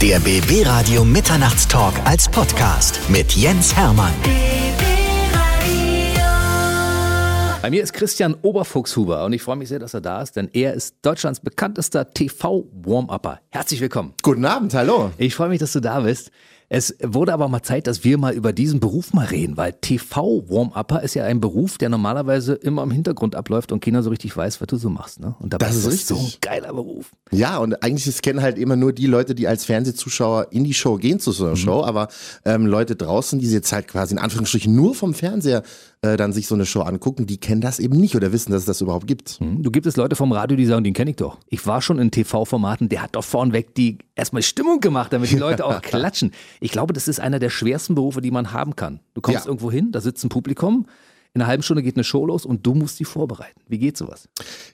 Der BB Radio Mitternachtstalk als Podcast mit Jens Hermann. Bei mir ist Christian Oberfuchshuber und ich freue mich sehr, dass er da ist, denn er ist Deutschlands bekanntester TV-Warm-Upper. Herzlich willkommen. Guten Abend, hallo. Ich freue mich, dass du da bist. Es wurde aber mal Zeit, dass wir mal über diesen Beruf mal reden, weil TV-Warm-Upper ist ja ein Beruf, der normalerweise immer im Hintergrund abläuft und keiner so richtig weiß, was du so machst. Ne? Und dabei Das ist das richtig. so ein geiler Beruf. Ja, und eigentlich das kennen halt immer nur die Leute, die als Fernsehzuschauer in die Show gehen zu so einer Show, aber ähm, Leute draußen, die jetzt halt quasi in Anführungsstrichen nur vom Fernseher äh, dann sich so eine Show angucken, die kennen das eben nicht oder wissen, dass es das überhaupt gibt. Hm? Du gibt es Leute vom Radio, die sagen, den kenne ich doch. Ich war schon in TV-Formaten, der hat doch vornweg die erstmal Stimmung gemacht, damit die Leute auch klatschen. Ich glaube, das ist einer der schwersten Berufe, die man haben kann. Du kommst Ja. irgendwo hin, da sitzt ein Publikum, in einer halben Stunde geht eine Show los und du musst die vorbereiten. Wie geht sowas?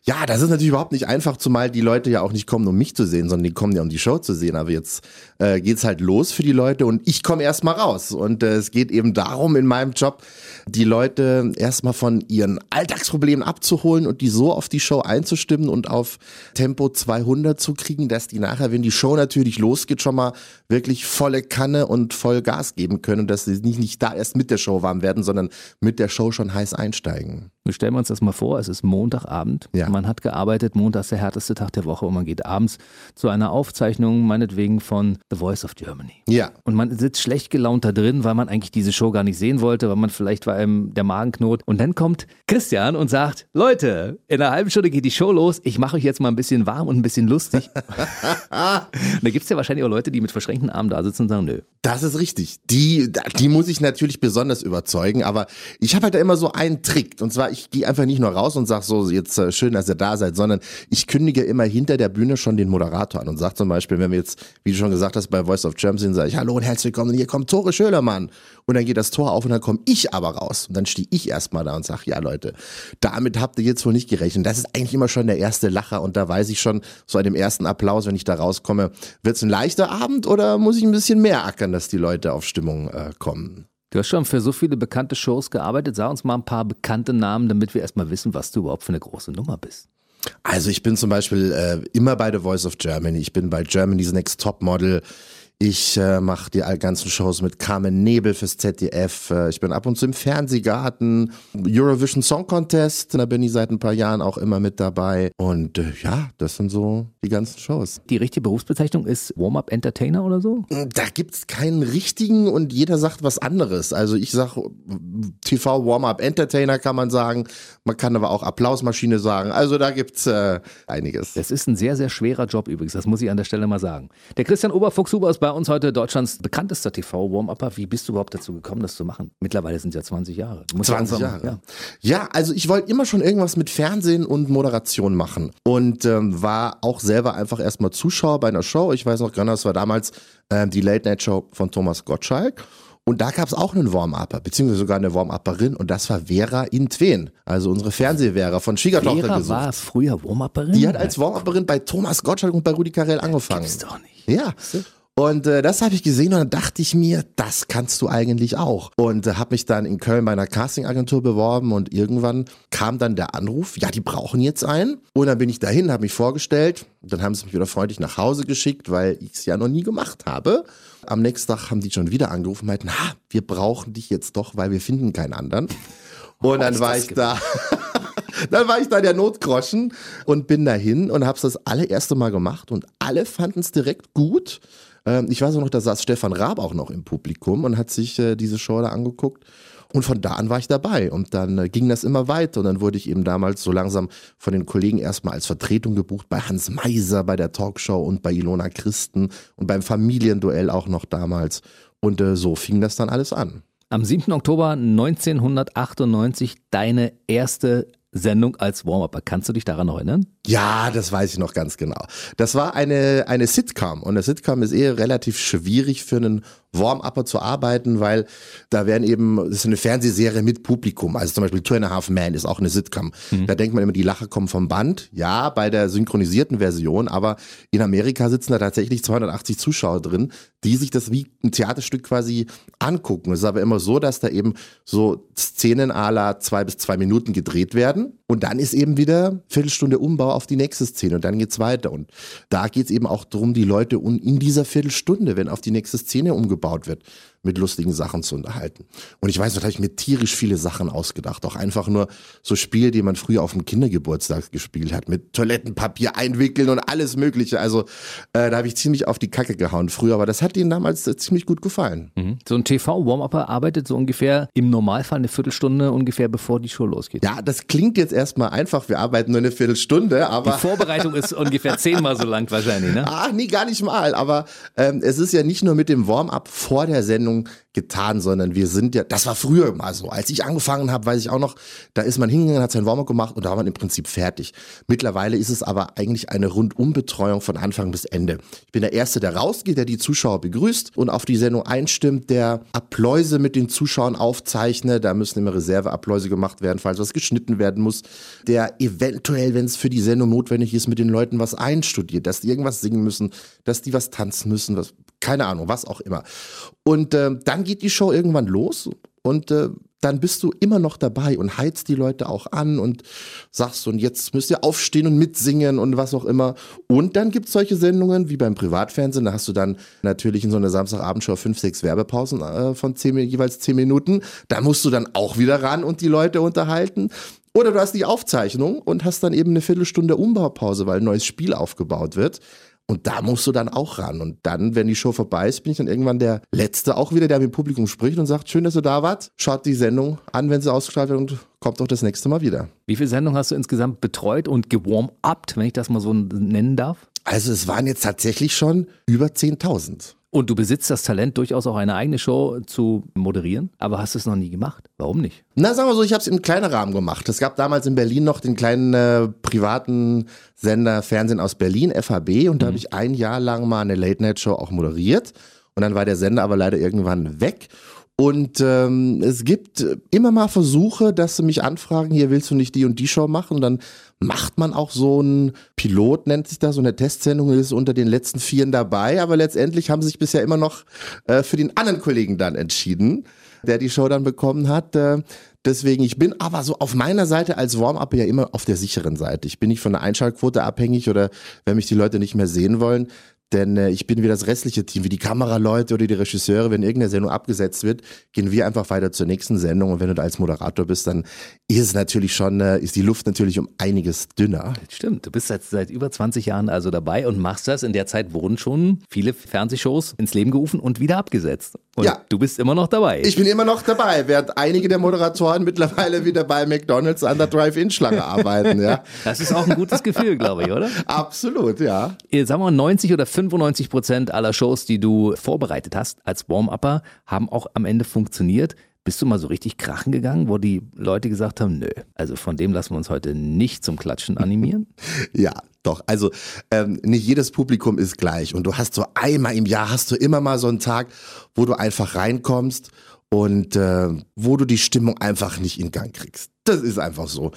Ja, das ist natürlich überhaupt nicht einfach, zumal die Leute ja auch nicht kommen, um mich zu sehen, sondern die kommen ja, um die Show zu sehen. Aber jetzt äh, geht's halt los für die Leute und ich komme erstmal raus. Und äh, es geht eben darum, in meinem Job, die Leute erstmal von ihren Alltagsproblemen abzuholen und die so auf die Show einzustimmen und auf Tempo 200 zu kriegen, dass die nachher, wenn die Show natürlich losgeht, schon mal wirklich volle Kanne und voll Gas geben können und dass sie nicht, nicht da erst mit der Show warm werden, sondern mit der Show schon heiß einsteigen. Wir stellen uns das mal vor, es ist Montagabend, Ja. man hat gearbeitet, Montag ist der härteste Tag der Woche und man geht abends zu einer Aufzeichnung, meinetwegen von The Voice of Germany. Ja. Und man sitzt schlecht gelaunt da drin, weil man eigentlich diese Show gar nicht sehen wollte, weil man vielleicht war einem der Magenknot. Und dann kommt Christian und sagt, Leute, in einer halben Stunde geht die Show los, ich mache euch jetzt mal ein bisschen warm und ein bisschen lustig. da gibt es ja wahrscheinlich auch Leute, die mit verschränkten Armen da sitzen und sagen, nö. Das ist richtig. Die, die muss ich natürlich besonders überzeugen, aber ich habe halt da immer so einen Trick. Und zwar, ich gehe einfach nicht nur raus und sage so, jetzt äh, schön, dass ihr da seid, sondern ich kündige immer hinter der Bühne schon den Moderator an und sage zum Beispiel, wenn wir jetzt, wie du schon gesagt hast, bei Voice of Germany sind, sage ich, hallo und herzlich willkommen, und hier kommt Tore Schölermann. Und dann geht das Tor auf und dann komme ich aber raus. Und dann stehe ich erstmal da und sage, ja Leute, damit habt ihr jetzt wohl nicht gerechnet. Das ist eigentlich immer schon der erste Lacher und da weiß ich schon, so an dem ersten Applaus, wenn ich da rauskomme, wird es ein leichter Abend oder muss ich ein bisschen mehr ackern, dass die Leute auf Stimmung äh, kommen? Du hast schon für so viele bekannte Shows gearbeitet. Sag uns mal ein paar bekannte Namen, damit wir erstmal wissen, was du überhaupt für eine große Nummer bist. Also ich bin zum Beispiel äh, immer bei The Voice of Germany. Ich bin bei Germany's Next Top Model. Ich äh, mache die ganzen Shows mit Carmen Nebel fürs ZDF. Äh, ich bin ab und zu im Fernsehgarten. Eurovision Song Contest, da bin ich seit ein paar Jahren auch immer mit dabei. Und äh, ja, das sind so die ganzen Shows. Die richtige Berufsbezeichnung ist Warm-Up Entertainer oder so? Da gibt's keinen richtigen und jeder sagt was anderes. Also ich sag TV Warm-Up Entertainer kann man sagen. Man kann aber auch Applausmaschine sagen. Also da gibt's äh, einiges. Das ist ein sehr, sehr schwerer Job übrigens, das muss ich an der Stelle mal sagen. Der Christian Oberfuchshuber ist bei uns heute Deutschlands bekanntester TV-Warm-Upper. Wie bist du überhaupt dazu gekommen, das zu machen? Mittlerweile sind es ja 20 Jahre. Du musst 20 langsam- Jahre. Ja. Ja, also ich wollte immer schon irgendwas mit Fernsehen und Moderation machen und ähm, war auch selber einfach erstmal Zuschauer bei einer Show. Ich weiß noch genau, das war damals ähm, die Late Night Show von Thomas Gottschalk. Und da gab es auch einen Warm-Upper, beziehungsweise sogar eine Warm-Upperin und das war Vera Intwen, also unsere Fernsehvera von Schwiegertochter Vera gesucht. war früher Warm-Upperin? Die hat als Warm-Upperin bei Thomas Gottschalk und bei Rudi Carell angefangen. Gibt's doch nicht. Ja. Und äh, das habe ich gesehen und dann dachte ich mir, das kannst du eigentlich auch. Und äh, habe mich dann in Köln bei einer Castingagentur beworben und irgendwann kam dann der Anruf, ja, die brauchen jetzt einen. Und dann bin ich dahin, habe mich vorgestellt. Dann haben sie mich wieder freundlich nach Hause geschickt, weil ich es ja noch nie gemacht habe. Am nächsten Tag haben die schon wieder angerufen und meinten, ha, wir brauchen dich jetzt doch, weil wir finden keinen anderen. Und dann war ich da. Dann war ich da der Notgroschen und bin dahin und hab's das allererste Mal gemacht und alle fanden es direkt gut. Ähm, ich weiß auch noch, da saß Stefan Raab auch noch im Publikum und hat sich äh, diese Show da angeguckt. Und von da an war ich dabei. Und dann äh, ging das immer weiter. Und dann wurde ich eben damals so langsam von den Kollegen erstmal als Vertretung gebucht bei Hans Meiser, bei der Talkshow und bei Ilona Christen und beim Familienduell auch noch damals. Und äh, so fing das dann alles an. Am 7. Oktober 1998 deine erste Sendung als Warm-Upper. Kannst du dich daran erinnern? Ja, das weiß ich noch ganz genau. Das war eine, eine Sitcom und eine Sitcom ist eher relativ schwierig für einen Warm-Upper zu arbeiten, weil da werden eben, das ist eine Fernsehserie mit Publikum. Also zum Beispiel Two and a Half Man ist auch eine Sitcom. Da denkt man immer, die Lacher kommen vom Band. Ja, bei der synchronisierten Version, aber in Amerika sitzen da tatsächlich 280 Zuschauer drin, die sich das wie ein Theaterstück quasi angucken. Es ist aber immer so, dass da eben so Szenen à la zwei bis zwei Minuten gedreht werden und dann ist eben wieder Viertelstunde Umbau Auf die nächste Szene und dann geht's weiter. Und da geht's eben auch darum, die Leute in dieser Viertelstunde, wenn auf die nächste Szene umgebaut wird, mit lustigen Sachen zu unterhalten. Und ich weiß, da habe ich mir tierisch viele Sachen ausgedacht. Auch einfach nur so Spiele, die man früher auf dem Kindergeburtstag gespielt hat, mit Toilettenpapier einwickeln und alles Mögliche. Also äh, da habe ich ziemlich auf die Kacke gehauen früher, aber das hat ihnen damals äh, ziemlich gut gefallen. Mhm. So ein TV-Warm-Upper arbeitet so ungefähr im Normalfall eine Viertelstunde ungefähr bevor die Show losgeht. Ja, das klingt jetzt erstmal einfach. Wir arbeiten nur eine Viertelstunde, aber. Die Vorbereitung ist ungefähr zehnmal so lang wahrscheinlich, ne? Ach, nee, gar nicht mal. Aber ähm, es ist ja nicht nur mit dem Warm-up vor der Sendung getan, sondern wir sind ja, das war früher mal so. Als ich angefangen habe, weiß ich auch noch, da ist man hingegangen, hat sein Warm-up gemacht und da war man im Prinzip fertig. Mittlerweile ist es aber eigentlich eine Rundumbetreuung von Anfang bis Ende. Ich bin der Erste, der rausgeht, der die Zuschauer begrüßt und auf die Sendung einstimmt, der Appläuse mit den Zuschauern aufzeichnet. Da müssen immer Reserveappläuse gemacht werden, falls was geschnitten werden muss. Der eventuell, wenn es für die Sendung notwendig ist, mit den Leuten was einstudiert, dass die irgendwas singen müssen, dass die was tanzen müssen, was, keine Ahnung, was auch immer. Und äh, dann geht die Show irgendwann los und äh, dann bist du immer noch dabei und heizt die Leute auch an und sagst, und jetzt müsst ihr aufstehen und mitsingen und was auch immer. Und dann gibt's solche Sendungen wie beim Privatfernsehen, da hast du dann natürlich in so einer Samstagabendshow fünf, sechs Werbepausen äh, von zehn, jeweils zehn Minuten. Da musst du dann auch wieder ran und die Leute unterhalten. Oder du hast die Aufzeichnung und hast dann eben eine Viertelstunde Umbaupause, weil ein neues Spiel aufgebaut wird. Und da musst du dann auch ran. Und dann, wenn die Show vorbei ist, bin ich dann irgendwann der Letzte auch wieder, der mit dem Publikum spricht und sagt, schön, dass du da wart. Schaut die Sendung an, wenn sie ausgestrahlt wird und kommt doch das nächste Mal wieder. Wie viele Sendungen hast du insgesamt betreut und gewarm-upt, wenn ich das mal so nennen darf? Also es waren jetzt tatsächlich schon über 10.000. Und du besitzt das Talent, durchaus auch eine eigene Show zu moderieren, aber hast es noch nie gemacht. Warum nicht? Na, sagen wir so, ich habe es im kleinen Rahmen gemacht. Es gab damals in Berlin noch den kleinen äh, privaten Sender Fernsehen aus Berlin, FAB, und da mhm. habe ich ein Jahr lang mal eine Late-Night-Show auch moderiert. Und dann war der Sender aber leider irgendwann weg. Und ähm, es gibt immer mal Versuche, dass sie mich anfragen, hier willst du nicht die und die Show machen. Und dann macht man auch so ein Pilot, nennt sich das, so eine Testsendung ist unter den letzten Vieren dabei. Aber letztendlich haben sie sich bisher immer noch äh, für den anderen Kollegen dann entschieden, der die Show dann bekommen hat. Äh, Deswegen, ich bin aber so auf meiner Seite als Warm-up ja immer auf der sicheren Seite. Ich bin nicht von der Einschaltquote abhängig oder wenn mich die Leute nicht mehr sehen wollen, denn äh, ich bin wie das restliche Team, wie die Kameraleute oder die Regisseure. Wenn irgendeine Sendung abgesetzt wird, gehen wir einfach weiter zur nächsten Sendung. Und wenn du da als Moderator bist, dann ist es natürlich schon, äh, ist die Luft natürlich um einiges dünner. Stimmt, du bist seit, seit über 20 Jahren also dabei und machst das. In der Zeit wurden schon viele Fernsehshows ins Leben gerufen und wieder abgesetzt. Und ja. du bist immer noch dabei. Ich bin immer noch dabei, während einige der Moderatoren mittlerweile wieder bei McDonalds an der Drive-In-Schlange arbeiten. Ja. Das ist auch ein gutes Gefühl, glaube ich, oder? Absolut, ja. Sagen wir mal, 90 oder 95 Prozent aller Shows, die du vorbereitet hast als Warm-Upper, haben auch am Ende funktioniert. Bist du mal so richtig krachen gegangen, wo die Leute gesagt haben, nö, also von dem lassen wir uns heute nicht zum Klatschen animieren? ja, doch. Also ähm, nicht jedes Publikum ist gleich. Und du hast so einmal im Jahr, hast du immer mal so einen Tag, wo du einfach reinkommst und äh, wo du die Stimmung einfach nicht in Gang kriegst. Das ist einfach so.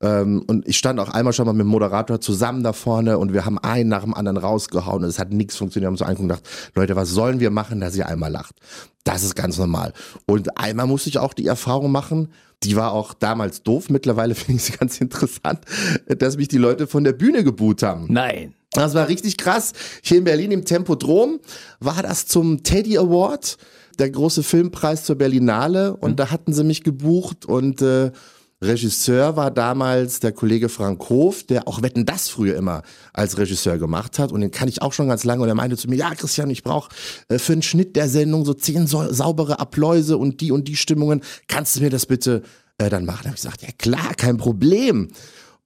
Ähm, und ich stand auch einmal schon mal mit dem Moderator zusammen da vorne und wir haben einen nach dem anderen rausgehauen und es hat nichts funktioniert. Wir haben so angeguckt und gedacht, Leute, was sollen wir machen, dass ihr einmal lacht? Das ist ganz normal. Und einmal musste ich auch die Erfahrung machen, die war auch damals doof, mittlerweile finde ich sie ganz interessant, dass mich die Leute von der Bühne geboot haben. Nein. Das war richtig krass. Hier in Berlin im Tempodrom war das zum Teddy Award, der große Filmpreis zur Berlinale und mhm. da hatten sie mich gebucht und äh, Regisseur war damals der Kollege Frank Hof, der auch Wetten das früher immer als Regisseur gemacht hat. Und den kann ich auch schon ganz lange. Und er meinte zu mir, ja, Christian, ich brauche äh, für den Schnitt der Sendung so zehn saubere Appläuse und die und die Stimmungen. Kannst du mir das bitte äh, dann machen? Da habe ich gesagt, ja klar, kein Problem.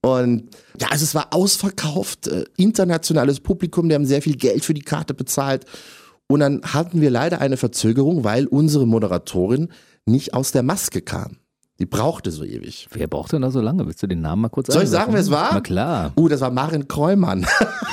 Und ja, also es war ausverkauft, äh, internationales Publikum, die haben sehr viel Geld für die Karte bezahlt. Und dann hatten wir leider eine Verzögerung, weil unsere Moderatorin nicht aus der Maske kam. Die brauchte so ewig. Wer brauchte da so lange? Willst du den Namen mal kurz sagen? Soll ich sagen, wer es war? Na klar. Uh, das war Marin Kreumann.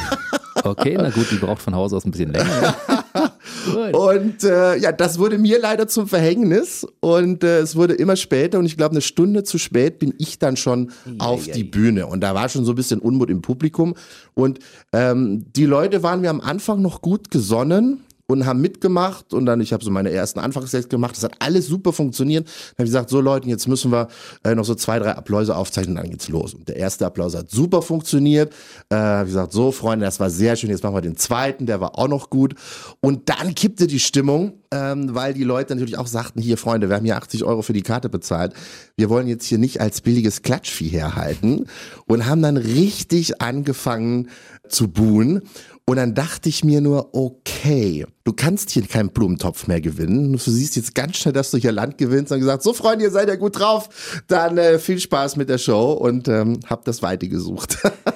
okay, na gut, die braucht von Haus aus ein bisschen länger. und äh, ja, das wurde mir leider zum Verhängnis und äh, es wurde immer später und ich glaube eine Stunde zu spät bin ich dann schon ja, auf ja, die ja. Bühne und da war schon so ein bisschen Unmut im Publikum und ähm, die Leute waren mir am Anfang noch gut gesonnen und haben mitgemacht und dann, ich habe so meine ersten Anfangstests gemacht, das hat alles super funktioniert. Dann habe ich gesagt, so Leute, jetzt müssen wir äh, noch so zwei, drei Appläuse aufzeichnen, dann geht's los. Und der erste Applaus hat super funktioniert. Äh, habe ich gesagt, so Freunde, das war sehr schön, jetzt machen wir den zweiten, der war auch noch gut. Und dann kippte die Stimmung, ähm, weil die Leute natürlich auch sagten, hier Freunde, wir haben hier 80 Euro für die Karte bezahlt. Wir wollen jetzt hier nicht als billiges Klatschvieh herhalten und haben dann richtig angefangen zu buhen. Und dann dachte ich mir nur, okay, du kannst hier keinen Blumentopf mehr gewinnen. Du siehst jetzt ganz schnell, dass du hier Land gewinnst und gesagt, so Freunde, ihr seid ja gut drauf. Dann äh, viel Spaß mit der Show und ähm, hab das Weite gesucht.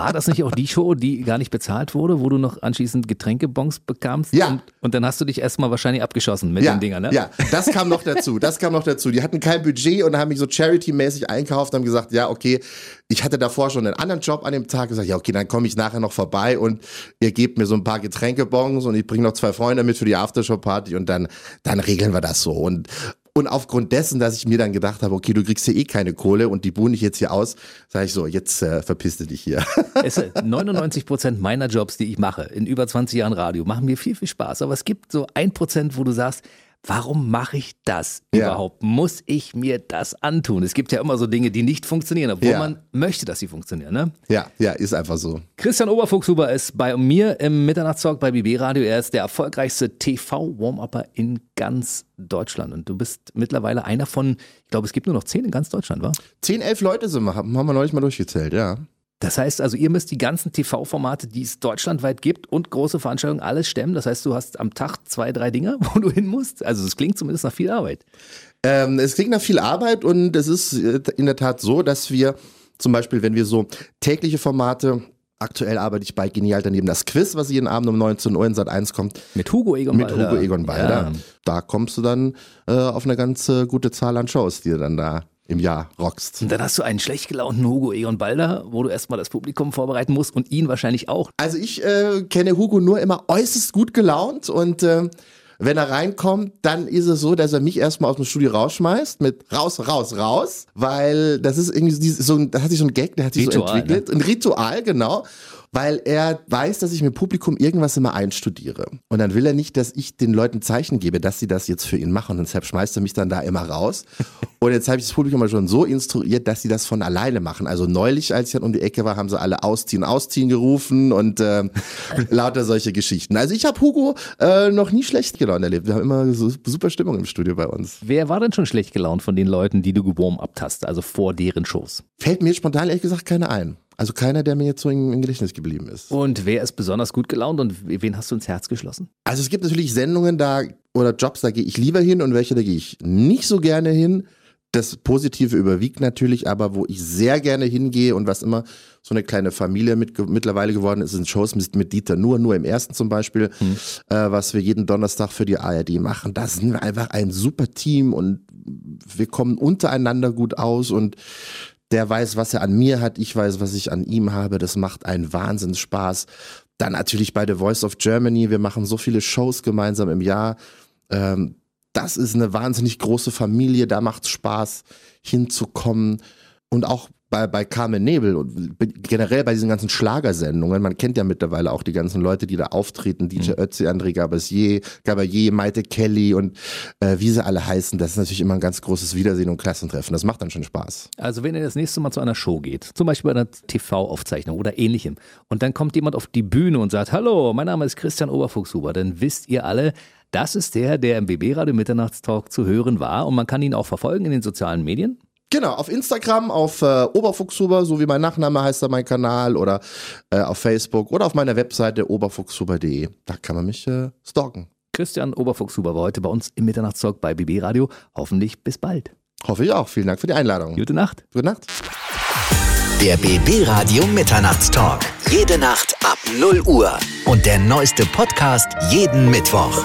War das nicht auch die Show, die gar nicht bezahlt wurde, wo du noch anschließend Getränkebons bekamst? Ja. Und, und dann hast du dich erstmal wahrscheinlich abgeschossen mit ja, den Dingern, ne? Ja, das kam noch dazu. Das kam noch dazu. Die hatten kein Budget und haben mich so charity-mäßig einkauft und haben gesagt, ja, okay, ich hatte davor schon einen anderen Job an dem Tag gesagt, ja, okay, dann komme ich nachher noch vorbei und ihr gebt mir so ein paar Getränkebons und ich bringe noch zwei Freunde mit für die Aftershow-Party und dann, dann regeln wir das so. Und, und aufgrund dessen, dass ich mir dann gedacht habe, okay, du kriegst hier eh keine Kohle und die buhne ich jetzt hier aus, sage ich so, jetzt äh, verpiss dich hier. Es, 99 Prozent meiner Jobs, die ich mache, in über 20 Jahren Radio, machen mir viel, viel Spaß. Aber es gibt so ein Prozent, wo du sagst, Warum mache ich das Ja. überhaupt? Muss ich mir das antun? Es gibt ja immer so Dinge, die nicht funktionieren, obwohl Ja. man möchte, dass sie funktionieren. Ne? ja, ja, ist einfach so. Christian Oberfuchshuber ist bei mir im Mitternachtstalk bei BB Radio. Er ist der erfolgreichste TV-Warm-Upper in ganz Deutschland. Und du bist mittlerweile einer von, ich glaube, es gibt nur noch zehn in ganz Deutschland, wa? Zehn, elf Leute sind wir, haben haben wir neulich mal durchgezählt, ja. Das heißt also, ihr müsst die ganzen TV-Formate, die es deutschlandweit gibt und große Veranstaltungen alles stemmen. Das heißt, du hast am Tag zwei, drei Dinge, wo du hin musst. Also es klingt zumindest nach viel Arbeit. Ähm, es klingt nach viel Arbeit und es ist äh, in der Tat so, dass wir zum Beispiel, wenn wir so tägliche Formate, aktuell arbeite ich bei Genial daneben das Quiz, was jeden Abend um 19 Uhr in Sat 1 kommt, Mit Hugo Egon mit Balder. Hugo Egon Balder. Ja. Da kommst du dann äh, auf eine ganz äh, gute Zahl an Shows, die du dann da im Jahr rockst. Und dann hast du einen schlecht gelaunten Hugo Egon Balder, wo du erstmal das Publikum vorbereiten musst und ihn wahrscheinlich auch. Also ich äh, kenne Hugo nur immer äußerst gut gelaunt und äh, wenn er reinkommt, dann ist es so, dass er mich erstmal aus dem Studio rausschmeißt mit raus, raus, raus, weil das ist irgendwie so, so das hat sich so ein Gag, der hat sich so Ritual, ne? entwickelt, ein Ritual, genau. Weil er weiß, dass ich mit Publikum irgendwas immer einstudiere. Und dann will er nicht, dass ich den Leuten Zeichen gebe, dass sie das jetzt für ihn machen. Und deshalb schmeißt er mich dann da immer raus. Und jetzt habe ich das Publikum mal schon so instruiert, dass sie das von alleine machen. Also neulich, als ich dann um die Ecke war, haben sie alle ausziehen, ausziehen gerufen und äh, lauter solche Geschichten. Also ich habe Hugo äh, noch nie schlecht gelaunt erlebt. Wir haben immer so super Stimmung im Studio bei uns. Wer war denn schon schlecht gelaunt von den Leuten, die du gewarm-upt hast, also vor deren Shows? Fällt mir spontan ehrlich gesagt keiner ein. Also keiner, der mir jetzt so im, im Gedächtnis geblieben ist. Und wer ist besonders gut gelaunt und wen hast du ins Herz geschlossen? Also es gibt natürlich Sendungen da oder Jobs, da gehe ich lieber hin und welche, da gehe ich nicht so gerne hin. Das Positive überwiegt natürlich, aber wo ich sehr gerne hingehe und was immer so eine kleine Familie mit, mittlerweile geworden ist, sind Shows mit, mit Dieter Nur, nur im ersten zum Beispiel, äh, was wir jeden Donnerstag für die ARD machen. Da sind wir einfach ein super Team und wir kommen untereinander gut aus und der weiß, was er an mir hat, ich weiß, was ich an ihm habe. Das macht einen Wahnsinnsspaß. Dann natürlich bei The Voice of Germany. Wir machen so viele Shows gemeinsam im Jahr. Ähm, das ist eine wahnsinnig große Familie. Da macht es Spaß, hinzukommen. Und auch bei, bei Carmen Nebel und generell bei diesen ganzen Schlagersendungen. Man kennt ja mittlerweile auch die ganzen Leute, die da auftreten. DJ Ötzi, André Gabassier, Gabaye, Maite Kelly und äh, wie sie alle heißen. Das ist natürlich immer ein ganz großes Wiedersehen und Klassentreffen. Das macht dann schon Spaß. Also wenn ihr das nächste Mal zu einer Show geht, zum Beispiel bei einer TV-Aufzeichnung oder ähnlichem, und dann kommt jemand auf die Bühne und sagt, hallo, mein Name ist Christian Oberfuchshuber, dann wisst ihr alle, das ist der, der im BB-Radio Mitternachtstalk zu hören war und man kann ihn auch verfolgen in den sozialen Medien. Genau, auf Instagram, auf äh, Oberfuchshuber, so wie mein Nachname heißt da mein Kanal oder äh, auf Facebook oder auf meiner Webseite oberfuchshuber.de. Da kann man mich äh, stalken. Christian Oberfuchshuber war heute bei uns im Mitternachtstalk bei BB Radio. Hoffentlich bis bald. Hoffe ich auch. Vielen Dank für die Einladung. Gute Nacht. Gute Nacht. Der BB Radio Mitternachtstalk. Jede Nacht ab 0 Uhr. Und der neueste Podcast jeden Mittwoch.